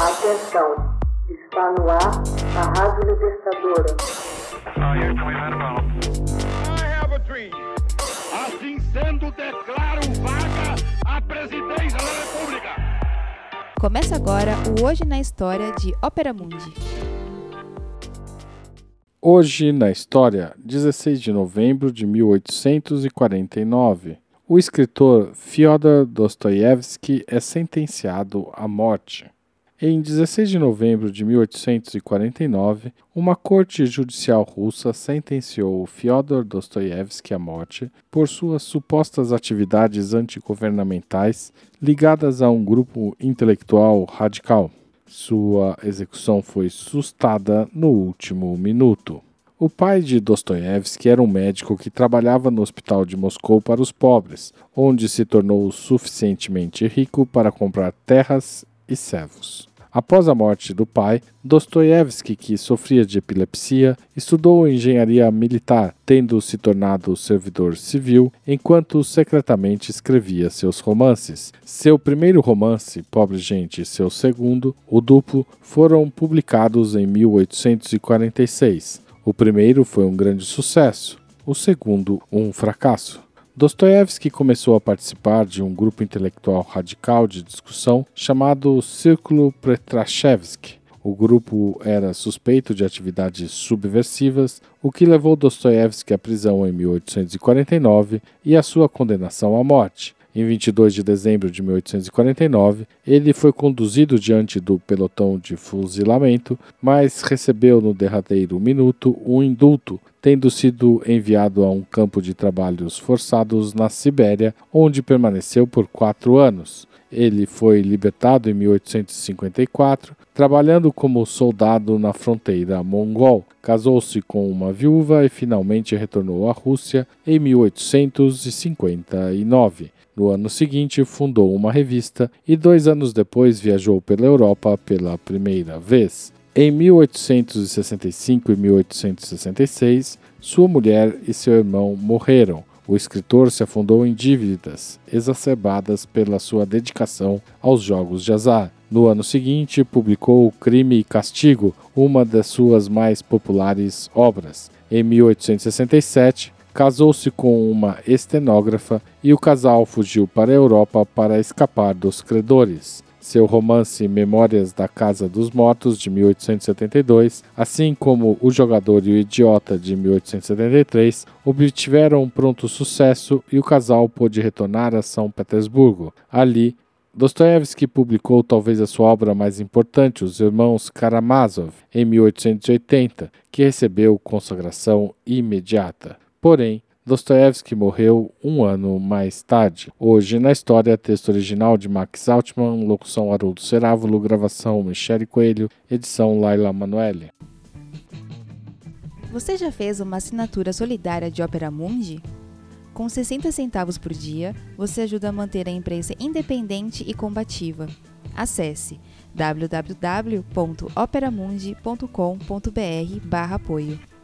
Atenção, está no ar a Rádio Libertadora. I have a dream. Assim sendo, declaro vaga a presidência da República. Começa agora o Hoje na História de Ópera Mundi. Hoje na história, 16 de novembro de 1849, o escritor Fyodor Dostoiévski é sentenciado à morte. Em 16 de novembro de 1849, uma corte judicial russa sentenciou Fyodor Dostoiévski à morte por suas supostas atividades antigovernamentais ligadas a um grupo intelectual radical. Sua execução foi sustada no último minuto. O pai de Dostoiévski era um médico que trabalhava no hospital de Moscou para os pobres, onde se tornou suficientemente rico para comprar terras e servos. Após a morte do pai, Dostoiévski, que sofria de epilepsia, estudou engenharia militar, tendo se tornado servidor civil, enquanto secretamente escrevia seus romances. Seu primeiro romance, Pobre Gente, e seu segundo, O Duplo, foram publicados em 1846. O primeiro foi um grande sucesso, o segundo, um fracasso. Dostoiévski começou a participar de um grupo intelectual radical de discussão chamado Círculo Petrashevsky. O grupo era suspeito de atividades subversivas, o que levou Dostoiévski à prisão em 1849 e à sua condenação à morte. Em 22 de dezembro de 1849, ele foi conduzido diante do pelotão de fuzilamento, mas recebeu no derradeiro minuto um indulto, tendo sido enviado a um campo de trabalhos forçados na Sibéria, onde permaneceu por quatro anos. Ele foi libertado em 1854, trabalhando como soldado na fronteira mongol. Casou-se com uma viúva e finalmente retornou à Rússia em 1859. No ano seguinte, fundou uma revista e dois anos depois viajou pela Europa pela primeira vez. Em 1865 e 1866, sua mulher e seu irmão morreram. O escritor se afundou em dívidas, exacerbadas pela sua dedicação aos jogos de azar. No ano seguinte, publicou Crime e Castigo, uma das suas mais populares obras. Em 1867, casou-se com uma estenógrafa e o casal fugiu para a Europa para escapar dos credores. Seu romance Memórias da Casa dos Mortos, de 1872, assim como O Jogador e o Idiota, de 1873, obtiveram pronto sucesso e o casal pôde retornar a São Petersburgo. Ali, Dostoiévski publicou talvez a sua obra mais importante, Os Irmãos Karamazov, em 1880, que recebeu consagração imediata. Porém, Dostoiévski morreu um ano mais tarde. Hoje na história, texto original de Max Altman, locução Haroldo Cerávulo, gravação Michele Coelho, edição Laila Manoeli. Você já fez uma assinatura solidária de Ópera Mundi? Com 60 centavos por dia, você ajuda a manter a imprensa independente e combativa. Acesse www.operamundi.com.br/apoio.